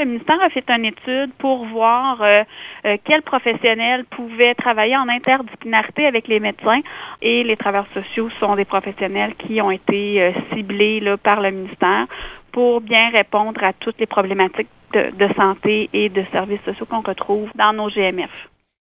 Le ministère a fait une étude pour voir euh, euh, quels professionnels pouvaient travailler en interdisciplinarité avec les médecins et les travailleurs sociaux sont des professionnels qui ont été euh, ciblés par le ministère pour bien répondre à toutes les problématiques de santé et de services sociaux qu'on retrouve dans nos GMF.